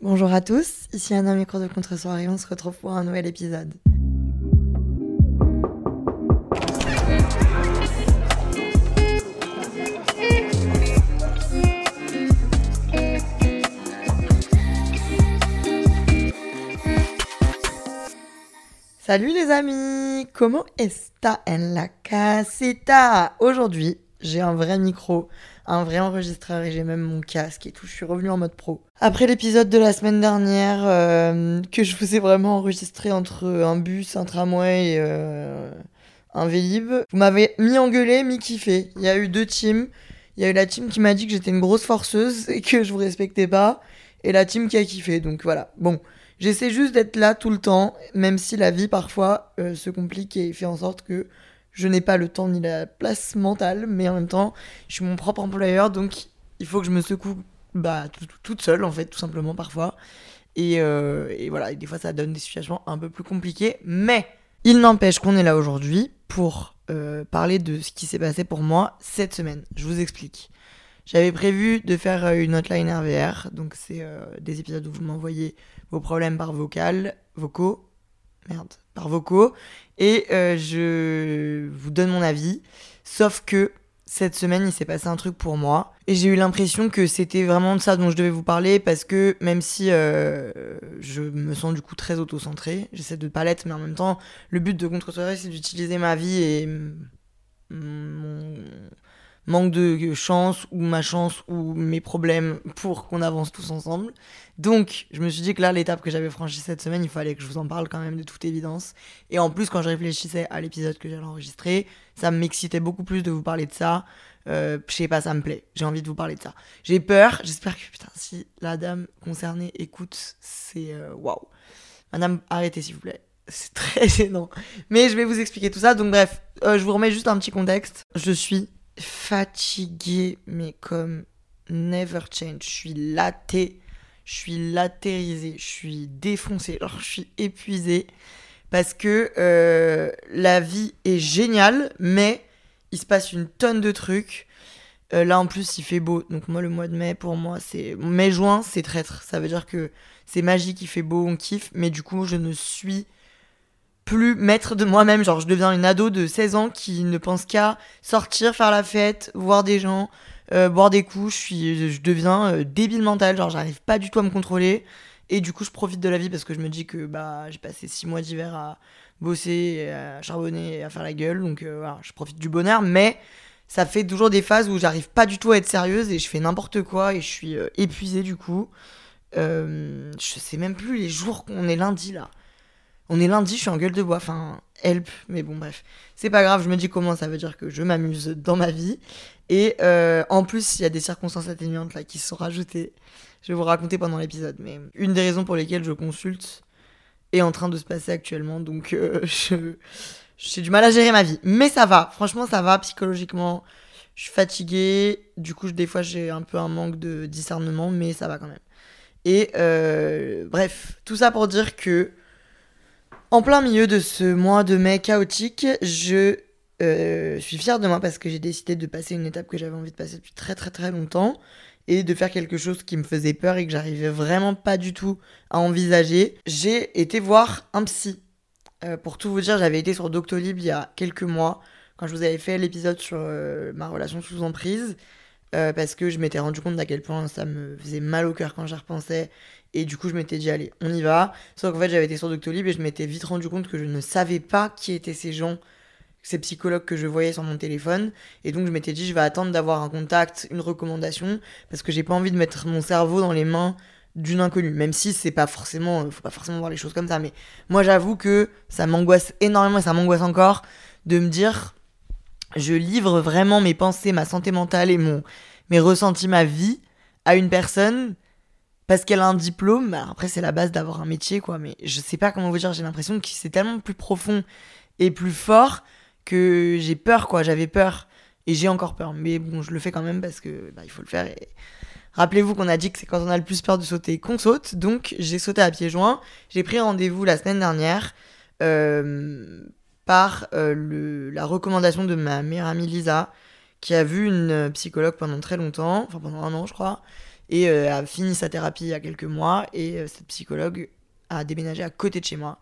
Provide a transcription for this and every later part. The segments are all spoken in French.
Bonjour à tous, ici Anna Micro de Contre-soirée, on se retrouve pour un nouvel épisode. Salut les amis, comment está en la casita Aujourd'hui, j'ai un vrai micro, un vrai enregistreur et j'ai même mon casque et tout. Je suis revenue en mode pro. Après l'épisode de la semaine dernière euh, que je vous ai vraiment enregistré entre un bus, un tramway et euh, un Vélib, vous m'avez mis engueulé, mis kiffé. Il y a eu deux teams. Il y a eu la team qui m'a dit que j'étais une grosse forceuse et que je vous respectais pas, et la team qui a kiffé. Donc voilà. Bon. J'essaie juste d'être là tout le temps, même si la vie parfois euh, se complique et fait en sorte que je n'ai pas le temps ni la place mentale, mais en même temps, je suis mon propre employeur, donc il faut que je me secoue bah, toute seule, en fait, tout simplement, parfois. Et, euh, et voilà, et des fois, ça donne des situations un peu plus compliquées, mais il n'empêche qu'on est là aujourd'hui pour euh, parler de ce qui s'est passé pour moi cette semaine. Je vous explique. J'avais prévu de faire une hotline RVR, donc c'est des épisodes où vous m'envoyez vos problèmes par vocal, vocaux, merde, par vocaux, et euh, je vous donne mon avis. Sauf que cette semaine, il s'est passé un truc pour moi, et j'ai eu l'impression que c'était vraiment de ça dont je devais vous parler, parce que même si euh, je me sens du coup très auto-centré, j'essaie de pas l'être, mais en même temps, le but de contre c'est d'utiliser ma vie et mon manque de chance ou ma chance ou mes problèmes pour qu'on avance tous ensemble. Donc, je me suis dit que là, l'étape que j'avais franchie cette semaine, il fallait que je vous en parle quand même de toute évidence. Et en plus, quand je réfléchissais à l'épisode que j'allais enregistrer, ça m'excitait beaucoup plus de vous parler de ça. Euh, je sais pas, ça me plaît. J'ai envie de vous parler de ça. J'ai peur. J'espère que, putain, si la dame concernée écoute, c'est euh, waouh. Madame, arrêtez s'il vous plaît. C'est très gênant. Mais je vais vous expliquer tout ça. Donc, bref, euh, je vous remets juste un petit contexte. Je suis fatiguée, mais comme never change. Je suis latée, je suis latérisée, je suis défoncée, alors je suis épuisée parce que euh, la vie est géniale, mais il se passe une tonne de trucs. Euh, là en plus il fait beau, donc moi le mois de mai pour moi c'est mai-juin c'est traître. Ça veut dire que c'est magique, il fait beau, on kiffe, mais du coup je ne suis plus maître de moi-même. Genre, je deviens une ado de 16 ans qui ne pense qu'à sortir, faire la fête, voir des gens, euh, boire des coups. Je, je deviens euh, débile mental. Genre, j'arrive pas du tout à me contrôler. Et du coup, je profite de la vie parce que je me dis que bah, j'ai passé 6 mois d'hiver à bosser, à charbonner à faire la gueule. Donc, euh, voilà, je profite du bonheur. Mais ça fait toujours des phases où j'arrive pas du tout à être sérieuse et je fais n'importe quoi et je suis épuisée du coup. je sais même plus les jours qu'on est lundi là. On est lundi, je suis en gueule de bois, enfin, help, mais bon, bref. C'est pas grave, je me dis comment ça veut dire que je m'amuse dans ma vie. Et euh, en plus, il y a des circonstances atténuantes là qui se sont rajoutées. Je vais vous raconter pendant l'épisode, mais une des raisons pour lesquelles je consulte est en train de se passer actuellement, donc euh, je j'ai du mal à gérer ma vie. Mais ça va, franchement, ça va psychologiquement. Je suis fatiguée, du coup, des fois, j'ai un peu un manque de discernement, mais ça va quand même. Et euh, bref, tout ça pour dire que en plein milieu de ce mois de mai chaotique, je euh, suis fière de moi parce que j'ai décidé de passer une étape que j'avais envie de passer depuis très très très longtemps et de faire quelque chose qui me faisait peur et que j'arrivais vraiment pas du tout à envisager. J'ai été voir un psy. Euh, pour tout vous dire, j'avais été sur Doctolib il y a quelques mois quand je vous avais fait l'épisode sur euh, ma relation sous emprise. Parce que je m'étais rendu compte d'à quel point ça me faisait mal au cœur quand j'y repensais et du coup, je m'étais dit, allez, on y va. Sauf qu'en fait, j'avais été sur Doctolib et je m'étais vite rendu compte que je ne savais pas qui étaient ces gens, ces psychologues que je voyais sur mon téléphone. Et donc, je m'étais dit, je vais attendre d'avoir un contact, une recommandation, parce que j'ai pas envie de mettre mon cerveau dans les mains d'une inconnue. Même si c'est pas forcément, faut pas forcément voir les choses comme ça. Mais moi, j'avoue que ça m'angoisse énormément et ça m'angoisse encore de me dire, je livre vraiment mes pensées, ma santé mentale et mon, mes ressentis, ma vie à une personne parce qu'elle a un diplôme. Alors après, c'est la base d'avoir un métier, quoi. Mais je sais pas comment vous dire. J'ai l'impression que c'est tellement plus profond et plus fort que j'ai peur, quoi. J'avais peur et j'ai encore peur. Mais bon, je le fais quand même parce que bah, il faut le faire. Et... Rappelez-vous qu'on a dit que c'est quand on a le plus peur de sauter qu'on saute. Donc j'ai sauté à pieds joints. J'ai pris rendez-vous la semaine dernière euh, par euh, la recommandation de ma meilleure amie Lisa, qui a vu une psychologue pendant très longtemps, enfin pendant un an je crois, et euh, a fini sa thérapie il y a quelques mois. Et cette psychologue a déménagé à côté de chez moi.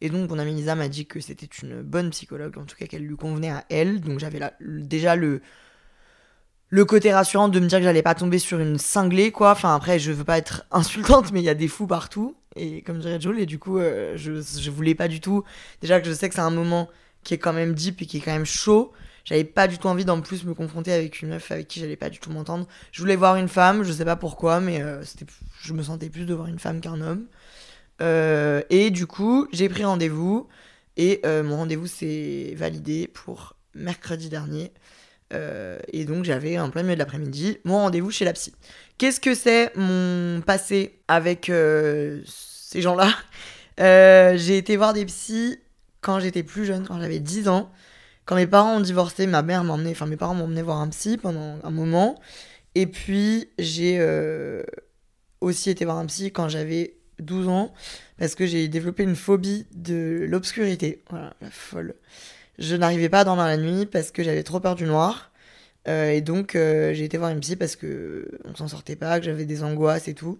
Et donc, mon amie Lisa m'a dit que c'était une bonne psychologue, en tout cas qu'elle lui convenait à elle. Donc, j'avais déjà le, le côté rassurant de me dire que j'allais pas tomber sur une cinglée, quoi. Enfin, après, je veux pas être insultante, mais il y a des fous partout. Et comme dirait Joel, et du coup, euh, je, voulais pas du tout. Déjà que je sais que c'est un moment qui est quand même deep et qui est quand même chaud. J'avais pas du tout envie d'en plus me confronter avec une meuf avec qui j'allais pas du tout m'entendre. Je voulais voir une femme, je sais pas pourquoi, mais euh, je me sentais plus de voir une femme qu'un homme. Euh, et du coup, j'ai pris rendez-vous et mon rendez-vous s'est validé pour mercredi dernier. Euh, et donc j'avais en plein milieu de l'après-midi mon rendez-vous chez la psy. Qu'est-ce que c'est mon passé avec ces gens-là? J'ai été voir des psys quand j'étais plus jeune, quand j'avais 10 ans. Quand mes parents ont divorcé, ma mère m'emmenait, enfin mes parents emmené voir un psy pendant un moment. Et puis j'ai aussi été voir un psy quand j'avais 12 ans parce que j'ai développé une phobie de l'obscurité. Voilà, la folle. Je n'arrivais pas à dormir la nuit parce que j'avais trop peur du noir. Euh, et donc euh, j'ai été voir une psy parce que on s'en sortait pas, que j'avais des angoisses et tout.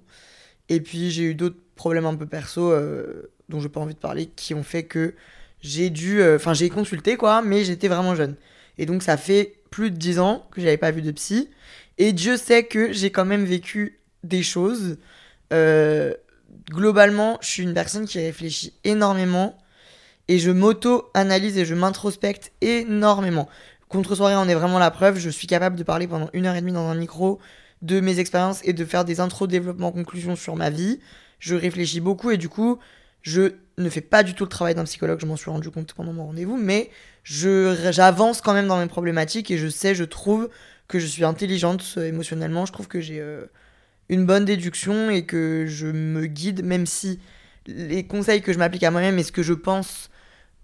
Et puis j'ai eu d'autres problèmes un peu perso euh, dont j'ai pas envie de parler qui ont fait que j'ai dû enfin j'ai consulté quoi, mais j'étais vraiment jeune. Et donc ça fait plus de 10 ans que j'avais pas vu de psy et Dieu sait que j'ai quand même vécu des choses globalement, je suis une personne qui réfléchit énormément et je m'auto-analyse et je m'introspecte énormément. Contre soirée, on est vraiment la preuve. Je suis capable de parler pendant une heure et demie dans un micro de mes expériences et de faire des intros, développement, conclusions sur ma vie. Je réfléchis beaucoup et du coup, je ne fais pas du tout le travail d'un psychologue. Je m'en suis rendu compte pendant mon rendez-vous, mais j'avance quand même dans mes problématiques et je sais, je trouve que je suis intelligente euh, émotionnellement. Je trouve que j'ai euh, une bonne déduction et que je me guide, même si les conseils que je m'applique à moi-même et ce que je pense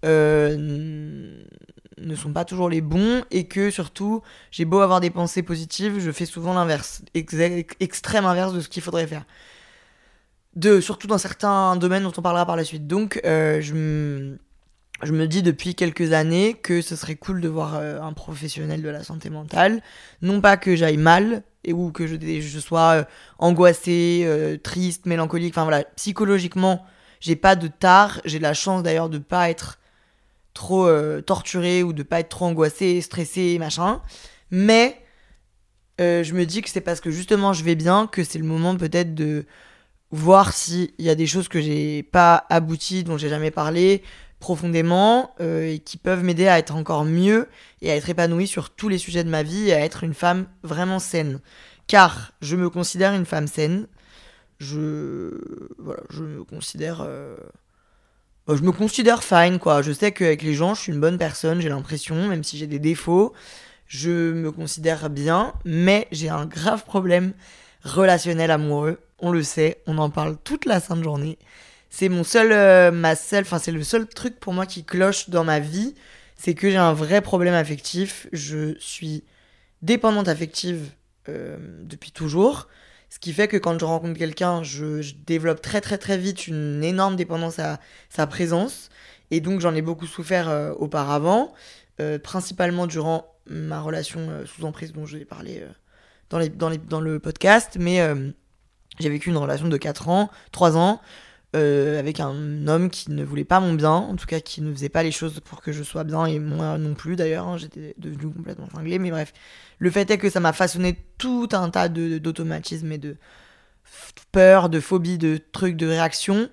ne sont pas toujours les bons et que surtout j'ai beau avoir des pensées positives, je fais souvent l'inverse, extrême inverse de ce qu'il faudrait faire. De, surtout dans certains domaines dont on parlera par la suite. Donc euh, je, me, je me dis depuis quelques années que ce serait cool de voir euh, un professionnel de la santé mentale. Non pas que j'aille mal, et ou que je, je sois euh, angoissée, euh, triste, mélancolique. Enfin voilà, psychologiquement, j'ai pas de tard. J'ai la chance d'ailleurs de pas être trop euh, torturée ou de pas être trop angoissée, stressée, machin. Mais je me dis que c'est parce que justement je vais bien que c'est le moment peut-être de voir s'il y a des choses que j'ai pas abouties, dont j'ai jamais parlé, profondément euh, et qui peuvent m'aider à être encore mieux et à être épanouie sur tous les sujets de ma vie et à être une femme vraiment saine. Car je me considère une femme saine. Je, voilà, je me considère. Bah, je me considère fine, quoi. Je sais qu'avec les gens, je suis une bonne personne, j'ai l'impression, même si j'ai des défauts. Je me considère bien, mais j'ai un grave problème relationnel amoureux. On le sait, on en parle toute la sainte journée. C'est mon seul, euh, ma seule, c'est le seul truc pour moi qui cloche dans ma vie, c'est que j'ai un vrai problème affectif. Je suis dépendante affective euh, depuis toujours, ce qui fait que quand je rencontre quelqu'un, je, développe très très très vite une énorme dépendance à sa présence, et donc j'en ai beaucoup souffert euh, auparavant, principalement durant ma relation sous emprise dont je vais parler dans, les, dans, les, dans le podcast, mais j'ai vécu une relation de 4 ans, 3 ans, euh, avec un homme qui ne voulait pas mon bien, en tout cas qui ne faisait pas les choses pour que je sois bien, et moi non plus d'ailleurs, hein, j'étais devenu complètement cinglé, mais bref. Le fait est que ça m'a façonné tout un tas d'automatismes et de peur, de phobie, de trucs, de réactions.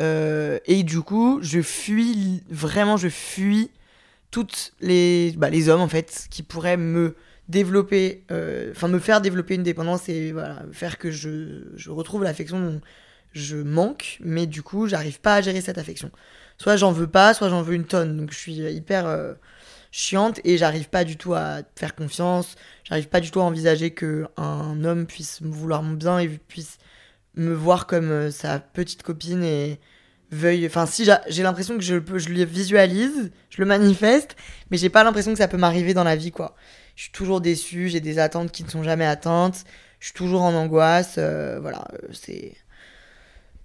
Euh, et du coup, je fuis, vraiment, je fuis toutes les, bah, les hommes en fait qui pourraient me développer, euh, enfin me faire développer une dépendance et voilà, faire que je, je retrouve l'affection je manque, mais du coup, j'arrive pas à gérer cette affection. Soit j'en veux pas, soit j'en veux une tonne. Donc je suis hyper. Euh, chiante et j'arrive pas du tout à faire confiance. J'arrive pas du tout à envisager que un homme puisse me vouloir mon bien et puisse me voir comme euh, sa petite copine et veuille. Enfin, si j'ai l'impression que je, peux, je le visualise, je le manifeste, mais j'ai pas l'impression que ça peut m'arriver dans la vie, quoi. Je suis toujours déçue, j'ai des attentes qui ne sont jamais atteintes, je suis toujours en angoisse, euh, voilà, euh, c'est.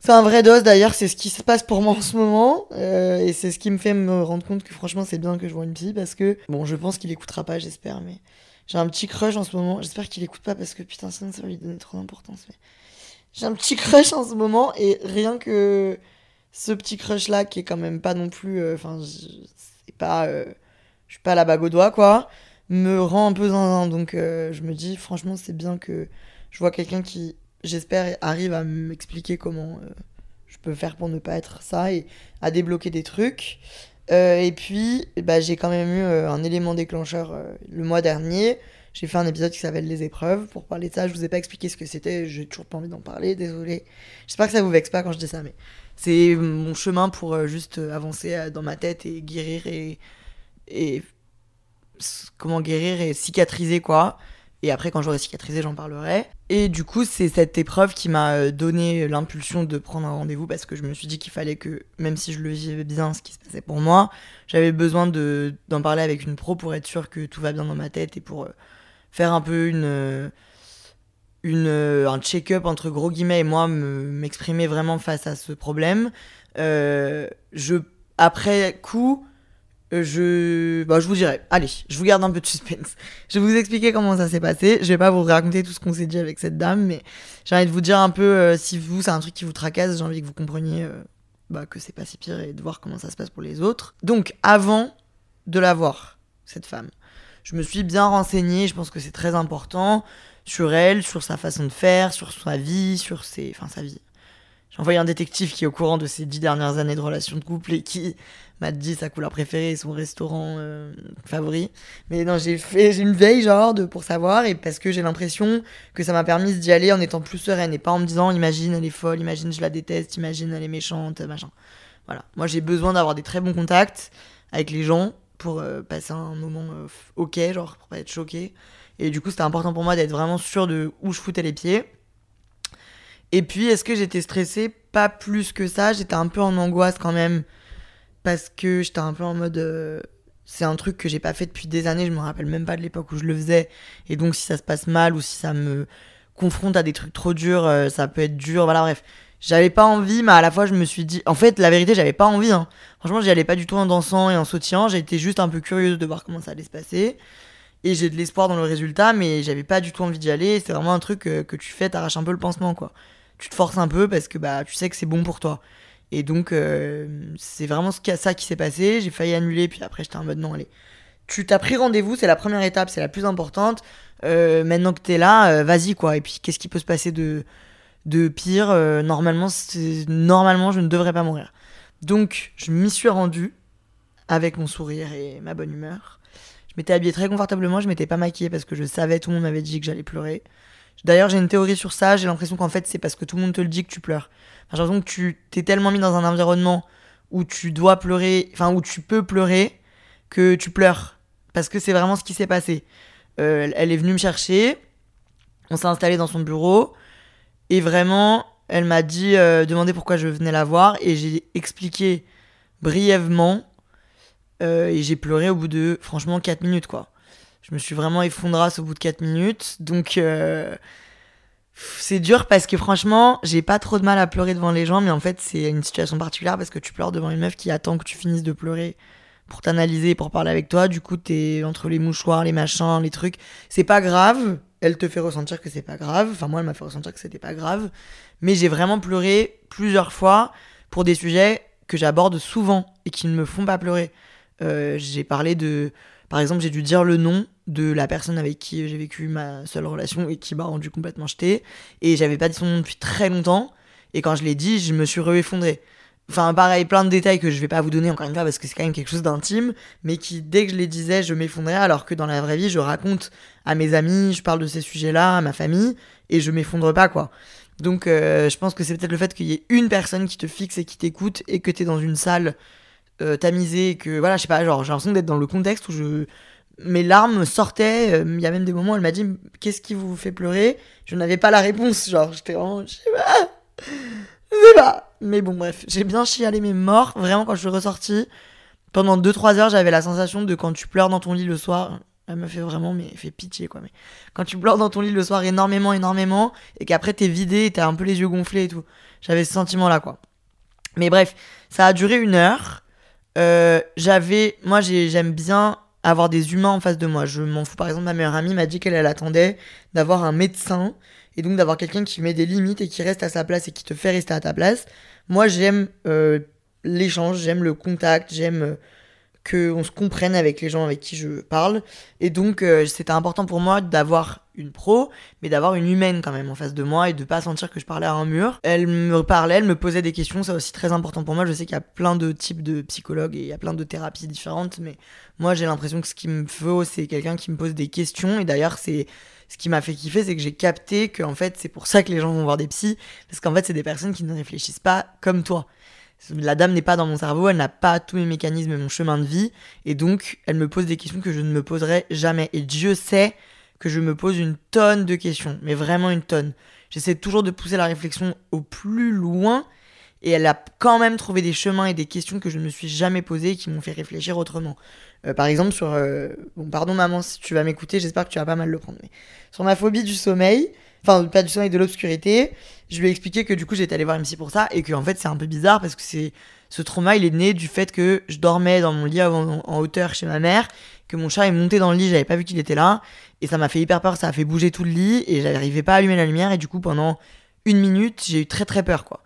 C'est un vrai dos d'ailleurs, c'est ce qui se passe pour moi en ce moment. Euh, et c'est ce qui me fait me rendre compte que franchement c'est bien que je vois une psy parce que, bon, je pense qu'il écoutera pas, j'espère, mais j'ai un petit crush en ce moment. J'espère qu'il écoute pas parce que putain, sinon ça va lui donner trop d'importance. Mais... J'ai un petit crush en ce moment et rien que ce petit crush là qui est quand même pas non plus. Euh, enfin, c'est pas. Euh, je suis pas à la bague au doigt quoi. Me rend un peu zinzin. Donc je me dis, franchement, c'est bien que je vois quelqu'un qui j'espère, arrive à m'expliquer comment euh, je peux faire pour ne pas être ça et à débloquer des trucs. Euh, et puis, bah, j'ai quand même eu euh, un élément déclencheur le mois dernier. J'ai fait un épisode qui s'appelle Les épreuves. Pour parler de ça, je vous ai pas expliqué ce que c'était. J'ai toujours pas envie d'en parler, désolé. J'espère que ça vous vexe pas quand je dis ça, mais c'est mon chemin pour juste avancer dans ma tête et guérir et, et comment guérir et cicatriser quoi. Et après, quand j'aurai cicatrisé, j'en parlerai. Et du coup, c'est cette épreuve qui m'a euh, donné l'impulsion de prendre un rendez-vous parce que je me suis dit qu'il fallait que, même si je le vivais bien, ce qui se passait pour moi, j'avais besoin d'en parler avec une pro pour être sûr que tout va bien dans ma tête et pour euh, faire un peu une, euh, une, un check-up entre gros guillemets et moi m'exprimer vraiment face à ce problème. je, après coup, euh, je, bah, je vous dirai. Allez, je vous garde un peu de suspense. Je vais vous expliquer comment ça s'est passé. Je vais pas vous raconter tout ce qu'on s'est dit avec cette dame, mais j'ai envie de vous dire un peu euh, si vous, c'est un truc qui vous tracasse, j'ai envie que vous compreniez euh, bah, que c'est pas si pire et de voir comment ça se passe pour les autres. Donc, avant de la voir, cette femme, je me suis bien renseignée. Je pense que c'est très important sur elle, sur sa façon de faire, sur sa vie, sur ses, enfin sa vie. J'ai envoyé un détective qui est au courant de ses dix dernières années de relation de couple et qui m'a dit sa couleur préférée et son restaurant euh, favori. Mais non, j'ai fait une veille genre de, pour savoir et parce que j'ai l'impression que ça m'a permis d'y aller en étant plus sereine et pas en me disant imagine elle est folle, imagine je la déteste, imagine elle est méchante, machin. Voilà. Moi j'ai besoin d'avoir des très bons contacts avec les gens pour euh, passer un moment euh, ok, genre pour pas être choqué. Et du coup c'était important pour moi d'être vraiment sûr de où je foutais les pieds. Et puis est-ce que j'étais stressée? Pas plus que ça, j'étais un peu en angoisse quand même parce que j'étais un peu en mode euh, c'est un truc que j'ai pas fait depuis des années, je me rappelle même pas de l'époque où je le faisais et donc si ça se passe mal ou si ça me confronte à des trucs trop durs, euh, ça peut être dur, voilà bref. J'avais pas envie, mais à la fois je me suis dit en fait, la vérité, j'avais pas envie hein. Franchement, j'y allais pas du tout en dansant et en sautillant, j'étais juste un peu curieuse de voir comment ça allait se passer. Et j'ai de l'espoir dans le résultat, mais j'avais pas du tout envie d'y aller. C'est vraiment un truc euh, que tu fais, t'arraches un peu le pansement, quoi. Tu te forces un peu parce que bah tu sais que c'est bon pour toi. Et donc, euh, c'est vraiment ça qui s'est passé. J'ai failli annuler, puis après, j'étais en mode non, allez. Tu t'as pris rendez-vous, c'est la première étape, c'est la plus importante. Euh, maintenant que t'es là, euh, vas-y, quoi. Et puis, qu'est-ce qui peut se passer de, de pire? Normalement, normalement, je ne devrais pas mourir. Donc, je m'y suis rendu avec mon sourire et ma bonne humeur. Je m'étais habillée très confortablement, je m'étais pas maquillée parce que je savais, tout le monde m'avait dit que j'allais pleurer. D'ailleurs, j'ai une théorie sur ça, j'ai l'impression qu'en fait, c'est parce que tout le monde te le dit que tu pleures. J'ai l'impression que tu t'es tellement mis dans un environnement où tu dois pleurer, enfin, où tu peux pleurer, que tu pleures. Parce que c'est vraiment ce qui s'est passé. Euh, elle est venue me chercher, on s'est installé dans son bureau, et vraiment, elle m'a dit, euh, demandé pourquoi je venais la voir, et j'ai expliqué brièvement, euh, et j'ai pleuré au bout de, franchement, 4 minutes, quoi. Je me suis vraiment effondrasse au bout de 4 minutes. Donc, euh, c'est dur parce que franchement, j'ai pas trop de mal à pleurer devant les gens, mais en fait, c'est une situation particulière parce que tu pleures devant une meuf qui attend que tu finisses de pleurer pour t'analyser et pour parler avec toi. Du coup, t'es entre les mouchoirs, les machins, les trucs. C'est pas grave. Elle te fait ressentir que c'est pas grave. Enfin, moi, elle m'a fait ressentir que c'était pas grave. Mais j'ai vraiment pleuré plusieurs fois pour des sujets que j'aborde souvent et qui ne me font pas pleurer. Euh, j'ai parlé de. Par exemple, j'ai dû dire le nom de la personne avec qui j'ai vécu ma seule relation et qui m'a rendu complètement jeté. Et j'avais pas dit son nom depuis très longtemps. Et quand je l'ai dit, je me suis re-effondré. Enfin, pareil, plein de détails que je vais pas vous donner encore une fois parce que c'est quand même quelque chose d'intime, mais qui, dès que je les disais, je m'effondrais, alors que dans la vraie vie, je raconte à mes amis, je parle de ces sujets-là, à ma famille, et je m'effondre pas, quoi. Donc, euh, je pense que c'est peut-être le fait qu'il y ait une personne qui te fixe et qui t'écoute, et que t'es dans une salle euh, tamisé et que voilà, je sais pas, genre j'ai l'impression d'être dans le contexte où je mes larmes sortaient. euh, Il y a même des moments où elle m'a dit Qu'est-ce qui vous fait pleurer? Je n'avais pas la réponse. Genre, j'étais vraiment. Je sais pas. Je sais pas. Mais bon, bref, j'ai bien chialé mes morts. Vraiment, quand je suis ressortie, pendant 2-3 heures, j'avais la sensation de quand tu pleures dans ton lit le soir. Elle me fait vraiment, mais elle fait pitié quoi. Mais quand tu pleures dans ton lit le soir énormément, énormément, et qu'après t'es vidé, t'as un peu les yeux gonflés et tout. J'avais ce sentiment là quoi. Mais bref, ça a duré une heure. Euh, j'avais, moi j'ai- j'aime bien avoir des humains en face de moi. Je m'en fous. Par exemple, ma meilleure amie m'a dit qu'elle elle attendait d'avoir un médecin et donc d'avoir quelqu'un qui met des limites et qui reste à sa place et qui te fait rester à ta place. Moi, j'aime euh, l'échange, j'aime le contact, j'aime euh, que on se comprenne avec les gens avec qui je parle. Et donc, euh, c'était important pour moi d'avoir une pro, mais d'avoir une humaine quand même en face de moi et de pas sentir que je parlais à un mur. Elle me parlait, elle me posait des questions, c'est aussi très important pour moi. Je sais qu'il y a plein de types de psychologues et il y a plein de thérapies différentes, mais moi j'ai l'impression que ce qui me faut, c'est quelqu'un qui me pose des questions. Et d'ailleurs, c'est ce qui m'a fait kiffer, c'est que j'ai capté que en fait, c'est pour ça que les gens vont voir des psys, parce qu'en fait, c'est des personnes qui ne réfléchissent pas comme toi. La dame n'est pas dans mon cerveau, elle n'a pas tous mes mécanismes et mon chemin de vie, et donc elle me pose des questions que je ne me poserai jamais. Et Dieu sait que je me pose une tonne de questions, mais vraiment une tonne. J'essaie toujours de pousser la réflexion au plus loin, et elle a quand même trouvé des chemins et des questions que je ne me suis jamais posées et qui m'ont fait réfléchir autrement. Euh, par exemple, sur. euh, Bon, pardon maman si tu vas m'écouter, j'espère que tu vas pas mal le prendre, mais sur ma phobie du sommeil, enfin, pas du sommeil, de l'obscurité, je lui ai expliqué que du coup j'étais allée voir psy pour ça et que en fait c'est un peu bizarre parce que c'est. Ce trauma, il est né du fait que je dormais dans mon lit en, en hauteur chez ma mère, que mon chat est monté dans le lit, j'avais pas vu qu'il était là, et ça m'a fait hyper peur, ça a fait bouger tout le lit, et j'arrivais pas à allumer la lumière, et du coup pendant une minute, j'ai eu très très peur quoi.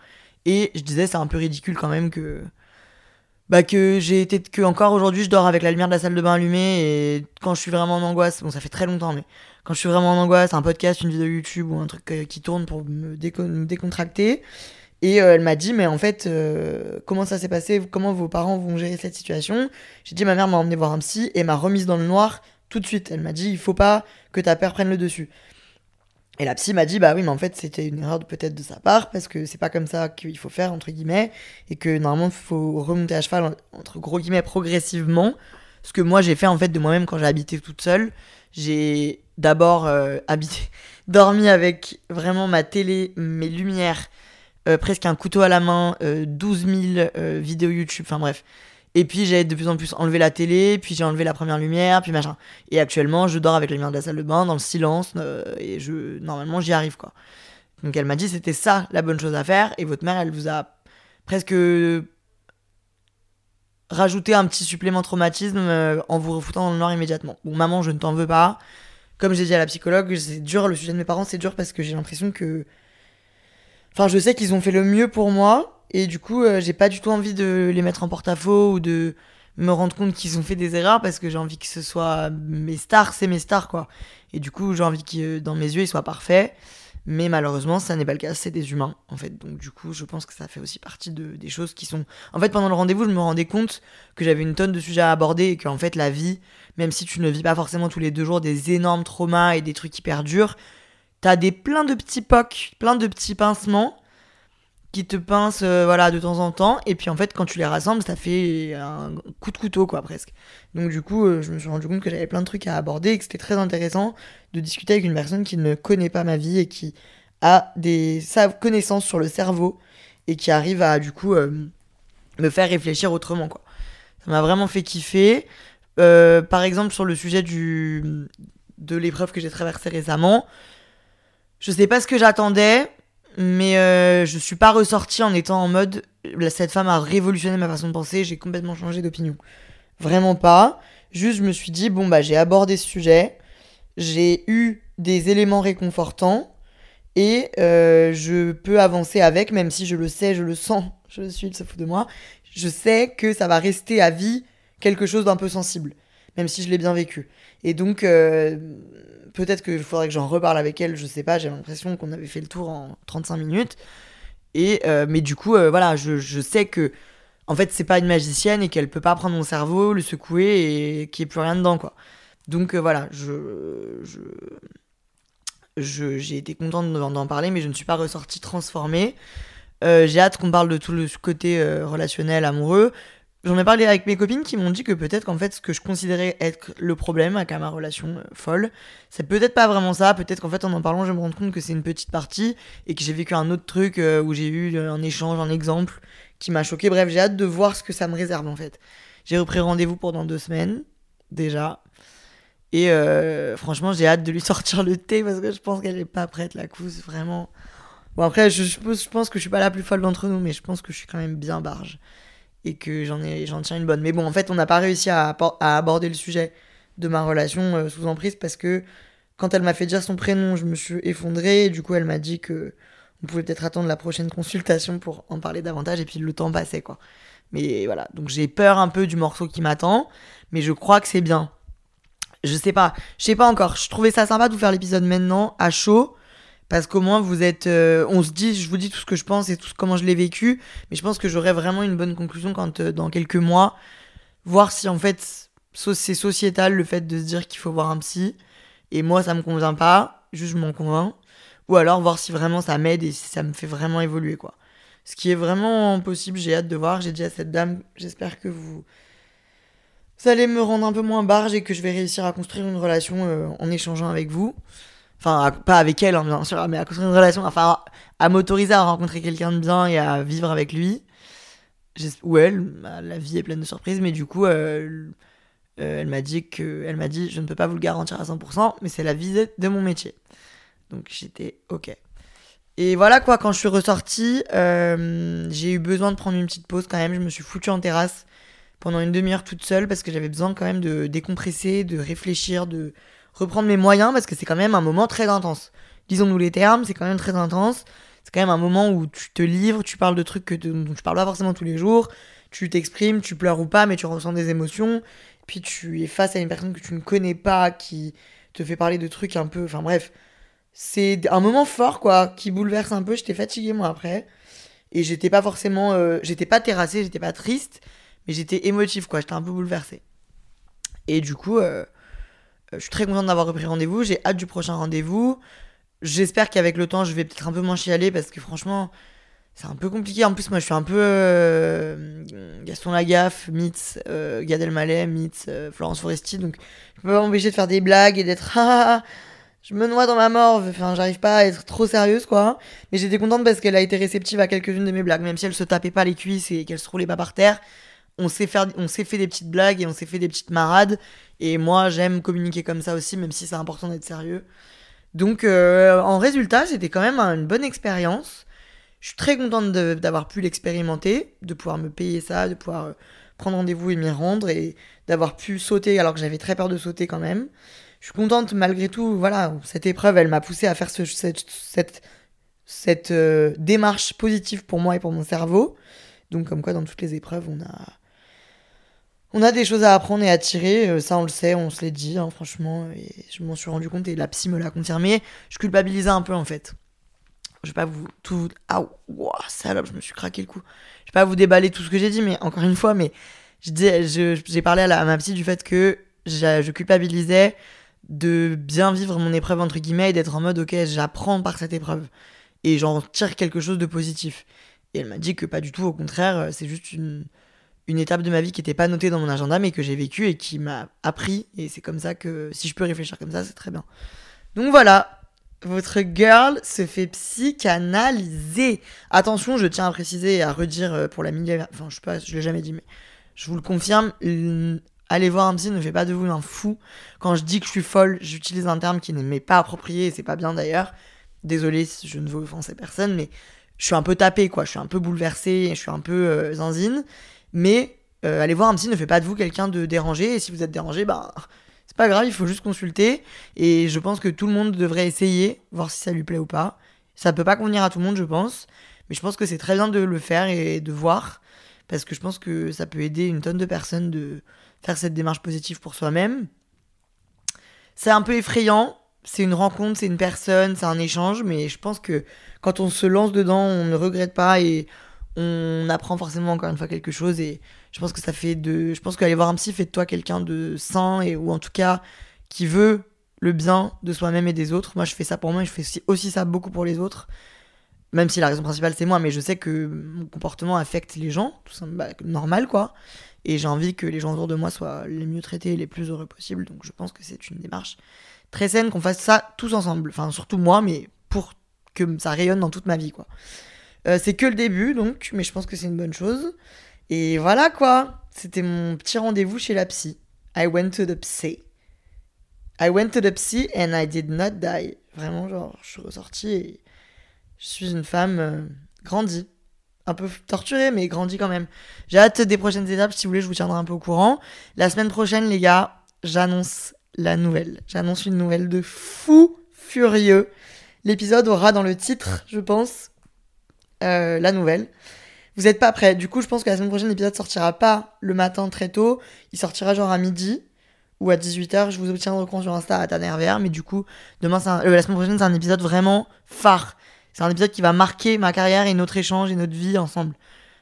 Et je disais, c'est un peu ridicule quand même que. Bah, que j'ai été. que encore aujourd'hui, je dors avec la lumière de la salle de bain allumée, et quand je suis vraiment en angoisse, bon, ça fait très longtemps, mais quand je suis vraiment en angoisse, un podcast, une vidéo YouTube ou un truc euh, qui tourne pour me, déco- me décontracter. Et euh, elle m'a dit, mais en fait, euh, comment ça s'est passé? Comment vos parents vont gérer cette situation? J'ai dit, ma mère m'a emmené voir un psy et m'a remise dans le noir tout de suite. Elle m'a dit, il faut pas que ta peur prenne le dessus. Et la psy m'a dit, bah oui, mais en fait, c'était une erreur peut-être de sa part, parce que c'est pas comme ça qu'il faut faire, entre guillemets, et que normalement, il faut remonter à cheval, entre gros guillemets, progressivement. Ce que moi, j'ai fait, en fait, de moi-même quand j'ai habité toute seule. J'ai d'abord euh, habité, dormi avec vraiment ma télé, mes lumières, euh, presque un couteau à la main, euh, 12 000 euh, vidéos YouTube, enfin bref. Et puis j'ai de plus en plus enlevé la télé, puis j'ai enlevé la première lumière, puis machin. Et actuellement, je dors avec la lumière de la salle de bain, dans le silence, et je normalement j'y arrive quoi. Donc elle m'a dit c'était ça la bonne chose à faire, et votre mère elle vous a presque rajouté un petit supplément traumatisme en vous refoutant dans le noir immédiatement. Bon maman, je ne t'en veux pas. Comme j'ai dit à la psychologue, c'est dur le sujet de mes parents, c'est dur parce que j'ai l'impression que Enfin, je sais qu'ils ont fait le mieux pour moi, et du coup, euh, j'ai pas du tout envie de les mettre en porte-à-faux ou de me rendre compte qu'ils ont fait des erreurs parce que j'ai envie que ce soit mes stars, c'est mes stars, quoi. Et du coup, j'ai envie que dans mes yeux, ils soient parfaits. Mais malheureusement, ça n'est pas le cas, c'est des humains, en fait. Donc, du coup, je pense que ça fait aussi partie de, des choses qui sont. En fait, pendant le rendez-vous, je me rendais compte que j'avais une tonne de sujets à aborder et qu'en fait, la vie, même si tu ne vis pas forcément tous les deux jours des énormes traumas et des trucs hyper durs, t'as des plein de petits pocs, plein de petits pincements qui te pincent euh, voilà de temps en temps. Et puis en fait quand tu les rassembles ça fait un coup de couteau quoi presque. Donc du coup euh, je me suis rendu compte que j'avais plein de trucs à aborder et que c'était très intéressant de discuter avec une personne qui ne connaît pas ma vie et qui a des sa connaissance sur le cerveau et qui arrive à du coup euh, me faire réfléchir autrement quoi. Ça m'a vraiment fait kiffer. Euh, par exemple sur le sujet du de l'épreuve que j'ai traversée récemment je sais pas ce que j'attendais, mais euh, je suis pas ressortie en étant en mode cette femme a révolutionné ma façon de penser, j'ai complètement changé d'opinion. Vraiment pas. Juste, je me suis dit, bon, bah, j'ai abordé ce sujet, j'ai eu des éléments réconfortants et euh, je peux avancer avec, même si je le sais, je le sens, je suis, il se fout de moi. Je sais que ça va rester à vie quelque chose d'un peu sensible, même si je l'ai bien vécu. Et donc, euh, peut-être qu'il faudrait que j'en reparle avec elle, je sais pas, j'ai l'impression qu'on avait fait le tour en 35 minutes. Et, euh, mais du coup, euh, voilà, je, je sais que, en fait, c'est pas une magicienne et qu'elle peut pas prendre mon cerveau, le secouer et qu'il n'y ait plus rien dedans, quoi. Donc euh, voilà, je, je, j'ai été contente d'en parler, mais je ne suis pas ressortie transformée. J'ai hâte qu'on parle de tout le côté relationnel, amoureux. J'en ai parlé avec mes copines qui m'ont dit que peut-être qu'en fait, ce que je considérais être le problème avec ma relation euh, folle, c'est peut-être pas vraiment ça. Peut-être qu'en fait, en en parlant, je me rends compte que c'est une petite partie et que j'ai vécu un autre truc euh, où j'ai eu un échange, un exemple qui m'a choqué. Bref, j'ai hâte de voir ce que ça me réserve en fait. J'ai repris rendez-vous pour dans deux semaines, déjà. Et euh, franchement, j'ai hâte de lui sortir le thé parce que je pense qu'elle est pas prête, la cousse, vraiment. Bon, après, je, je, je pense que je suis pas la plus folle d'entre nous, mais je pense que je suis quand même bien barge et que j'en ai j'en tiens une bonne. Mais bon, en fait, on n'a pas réussi à, aborder le sujet de ma relation euh, sous emprise parce que quand elle m'a fait dire son prénom, je me suis effondrée et du coup, elle m'a dit que on pouvait peut-être attendre la prochaine consultation pour en parler davantage et puis le temps passait quoi. Mais voilà, donc j'ai peur un peu du morceau qui m'attend, mais je crois que c'est bien. Je sais pas, je sais pas encore. Je trouvais ça sympa de vous faire l'épisode maintenant à chaud parce qu'au moins vous êtes euh, on se dit je vous dis tout ce que je pense et tout comment je l'ai vécu mais je pense que j'aurai vraiment une bonne conclusion quand euh, dans quelques mois voir si en fait c'est sociétal le fait de se dire qu'il faut voir un psy et moi ça me convient pas juste je m'en convainc ou alors voir si vraiment ça m'aide et si ça me fait vraiment évoluer quoi. Ce qui est vraiment possible j'ai hâte de voir j'ai dit à cette dame j'espère que vous vous allez me rendre un peu moins barge et que je vais réussir à construire une relation euh, en échangeant avec vous enfin pas avec elle hein, bien sûr mais à construire une relation. Enfin à m'autoriser à rencontrer quelqu'un de bien et à vivre avec lui. Ou elle la vie est pleine de surprises mais du coup euh, euh, elle m'a dit que elle m'a dit je ne peux pas vous le garantir à 100% mais c'est la visite de mon métier. Donc j'étais ok. Et voilà quoi quand je suis ressortie euh, j'ai eu besoin de prendre une petite pause quand même. Je me suis foutue en terrasse pendant une demi-heure toute seule parce que j'avais besoin quand même de décompresser de réfléchir de reprendre mes moyens parce que c'est quand même un moment très intense. Disons-nous les termes, c'est quand même très intense. C'est quand même un moment où tu te livres, tu parles de trucs que dont tu parles pas forcément tous les jours, tu t'exprimes, tu pleures ou pas, mais tu ressens des émotions. Puis tu es face à une personne que tu ne connais pas, qui te fait parler de trucs un peu. Enfin bref, c'est un moment fort quoi, qui bouleverse un peu. J'étais fatiguée moi après. Et j'étais pas forcément. Euh, j'étais pas terrassée, j'étais pas triste, mais j'étais émotive quoi, j'étais un peu bouleversée. Et du coup. Euh, je suis très contente d'avoir repris rendez-vous. J'ai hâte du prochain rendez-vous. J'espère qu'avec le temps, je vais peut-être un peu moins chialer parce que franchement, c'est un peu compliqué. En plus, moi, je suis un peu euh, Gaston Lagaffe, Mitz, euh, Gad Elmaleh, Mitz, euh, Florence Foresti. Donc, je peux pas m'empêcher de faire des blagues et d'être ah, je me noie dans ma mort. Enfin, j'arrive pas à être trop sérieuse, quoi. Mais j'étais contente parce qu'elle a été réceptive à quelques-unes de mes blagues, même si elle se tapait pas les cuisses et qu'elle se roulait pas par terre. On s'est fait, des petites blagues et on s'est fait des petites marades. Et moi, j'aime communiquer comme ça aussi, même si c'est important d'être sérieux. Donc, euh, en résultat, c'était quand même une bonne expérience. Je suis très contente d'avoir pu l'expérimenter, de pouvoir me payer ça, de pouvoir euh, prendre rendez-vous et m'y rendre, et d'avoir pu sauter alors que j'avais très peur de sauter quand même. Je suis contente malgré tout, voilà, cette épreuve, elle m'a poussé à faire ce, cette, cette, cette euh, démarche positive pour moi et pour mon cerveau. Donc, comme quoi, dans toutes les épreuves, on a, on a des choses à apprendre et à tirer, euh, ça on le sait, on se l'est dit, hein, franchement, et je m'en suis rendu compte et la psy me l'a confirmé. Je culpabilisais un peu en fait. Je vais pas vous tout. Ah, wow, salope, je me suis craqué le cou. Je vais pas vous déballer tout ce que j'ai dit, mais encore une fois, mais j'ai parlé à, ma psy du fait que je culpabilisais de bien vivre mon épreuve entre guillemets et d'être en mode ok, j'apprends par cette épreuve et j'en tire quelque chose de positif. Et elle m'a dit que pas du tout, au contraire, euh, c'est juste une une étape de ma vie qui n'était pas notée dans mon agenda, mais que j'ai vécu et qui m'a appris. Et c'est comme ça que, si je peux réfléchir comme ça, c'est très bien. Donc voilà, votre girl se fait psychanalyser. Attention, je tiens à préciser et à redire euh, pour la millième. Enfin, je sais pas, je l'ai jamais dit, mais je vous le confirme. Aller voir un psy ne fait pas de vous un fou. Quand je dis que je suis folle, j'utilise un terme qui ne m'est pas approprié et c'est pas bien d'ailleurs. Désolé si je ne veux offenser personne, mais je suis un peu tapé, quoi. Je suis un peu bouleversé, je suis un peu euh, zanzine. Mais euh, aller voir un psy ne fait pas de vous quelqu'un de dérangé. Et si vous êtes dérangé, bah, c'est pas grave, il faut juste consulter. Et je pense que tout le monde devrait essayer, voir si ça lui plaît ou pas. Ça peut pas convenir à tout le monde, je pense. Mais je pense que c'est très bien de le faire et de voir. Parce que je pense que ça peut aider une tonne de personnes de faire cette démarche positive pour soi-même. C'est un peu effrayant. C'est une rencontre, c'est une personne, c'est un échange. Mais je pense que quand on se lance dedans, on ne regrette pas et on apprend forcément encore une fois quelque chose et je pense que ça fait de je pense qu'aller voir un psy fait de toi quelqu'un de sain et ou en tout cas qui veut le bien de soi-même et des autres moi je fais ça pour moi et je fais aussi, ça beaucoup pour les autres même si la raison principale c'est moi mais je sais que mon comportement affecte les gens tout simplement bah, normal quoi Et j'ai envie que les gens autour de moi soient les mieux traités et les plus heureux possible. Donc je pense que c'est une démarche très saine qu'on fasse ça tous ensemble. Enfin, surtout moi, mais pour que ça rayonne dans toute ma vie, quoi. Euh, c'est que le début, donc, mais je pense que c'est une bonne chose. Et voilà, quoi. C'était mon petit rendez-vous chez la psy. I went to the psy. I went to the psy and I did not die. Vraiment, genre, je suis ressortie et je suis une femme euh, grandie. Un peu torturée, mais grandie quand même. J'ai hâte des prochaines étapes. Si vous voulez, je vous tiendrai un peu au courant. La semaine prochaine, les gars, j'annonce la nouvelle. J'annonce une nouvelle de fou furieux. L'épisode aura dans le titre, je pense, euh, la nouvelle. Vous n'êtes pas prêts. Du coup, je pense que la semaine prochaine, l'épisode sortira pas le matin très tôt. Il sortira genre à midi ou à 18h. Je vous obtiendrai compte sur Insta à TanerVR. Mais du coup, demain, euh, la semaine prochaine, c'est un épisode vraiment phare. C'est un épisode qui va marquer ma carrière et notre échange et notre vie ensemble.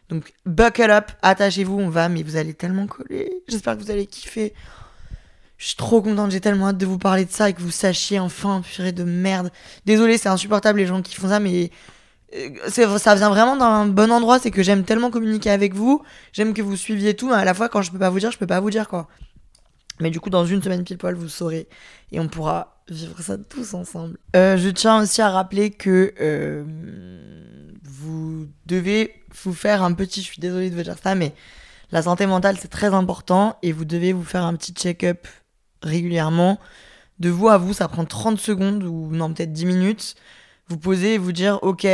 Donc, buckle up, attachez-vous, on va, mais vous allez tellement coller. J'espère que vous allez kiffer. Je suis trop contente, j'ai tellement hâte de vous parler de ça et que vous sachiez enfin, purée de merde. Désolé, c'est insupportable les gens qui font ça, mais ça vient vraiment d'un bon endroit. C'est que j'aime tellement communiquer avec vous, j'aime que vous suiviez tout, mais à la fois, quand je peux pas vous dire, je peux pas vous dire quoi. Mais du coup, dans une semaine pile poil, vous saurez et on pourra vivre ça tous ensemble. Euh, je tiens aussi à rappeler que euh, vous devez vous faire un petit. Je suis désolée de vous dire ça, mais la santé mentale c'est très important et vous devez vous faire un petit check-up régulièrement. De vous à vous, ça prend 30 secondes ou non, peut-être 10 minutes. Vous posez et vous dire, ok,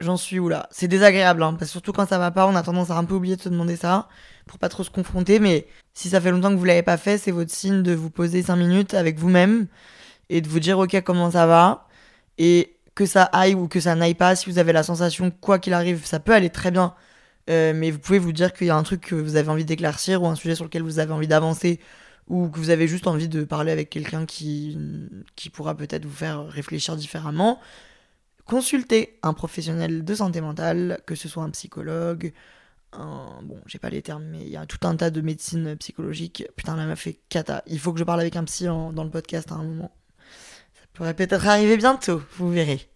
j'en suis où là C'est désagréable, hein, parce que surtout quand ça va pas, on a tendance à un peu oublier de se demander ça, pour pas trop se confronter, mais si ça fait longtemps que vous l'avez pas fait, c'est votre signe de vous poser 5 minutes avec vous-même et de vous dire, ok, comment ça va? Et que ça aille ou que ça n'aille pas, si vous avez la sensation, quoi qu'il arrive, ça peut aller très bien, euh, mais vous pouvez vous dire qu'il y a un truc que vous avez envie d'éclaircir ou un sujet sur lequel vous avez envie d'avancer ou que vous avez juste envie de parler avec quelqu'un qui, qui pourra peut-être vous faire réfléchir différemment, consultez un professionnel de santé mentale, que ce soit un psychologue, un... bon, j'ai pas les termes, mais il y a tout un tas de médecine psychologique. Putain, là m'a fait cata. Il faut que je parle avec un psy dans le podcast à un moment. Ça pourrait peut-être arriver bientôt, vous verrez.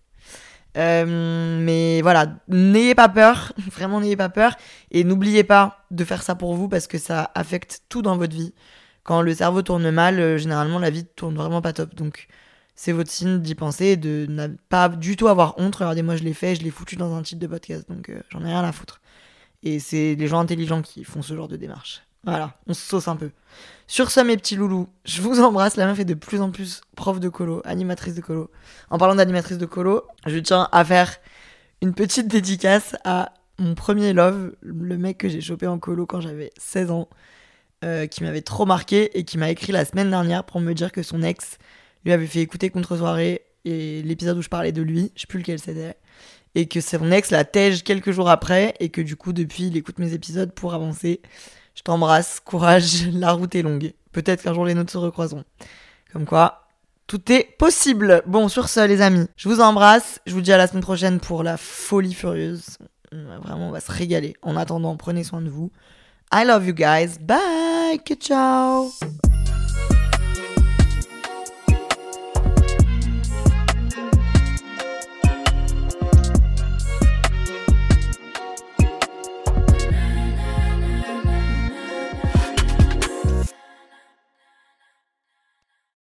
Euh, mais voilà, n'ayez pas peur, vraiment n'ayez pas peur, et n'oubliez pas de faire ça pour vous parce que ça affecte tout dans votre vie quand le cerveau tourne mal, euh, généralement la vie tourne vraiment pas top. Donc c'est votre signe d'y penser, de ne pas du tout avoir honte. Regardez, moi je l'ai fait, je l'ai foutu dans un titre de podcast, donc euh, j'en ai rien à foutre. Et c'est les gens intelligents qui font ce genre de démarche. Voilà, on se sauce un peu. Sur ce, mes petits loulous, je vous embrasse. La meuf est de plus en plus prof de colo, animatrice de colo. En parlant d'animatrice de colo, je tiens à faire une petite dédicace à mon premier love, le mec que j'ai chopé en colo quand j'avais 16 ans. Euh, qui m'avait trop marqué et qui m'a écrit la semaine dernière pour me dire que son ex lui avait fait écouter Contre-soirée et l'épisode où je parlais de lui, je sais plus lequel c'était, et que son ex la tège quelques jours après et que du coup depuis il écoute mes épisodes pour avancer. Je t'embrasse, courage, la route est longue. Peut-être qu'un jour les nôtres se recroiseront. Comme quoi, tout est possible. Bon, sur ce, les amis, je vous embrasse. Je vous dis à la semaine prochaine pour la folie furieuse. Vraiment, on va se régaler. En attendant, prenez soin de vous. I love you guys. Bye. Ciao.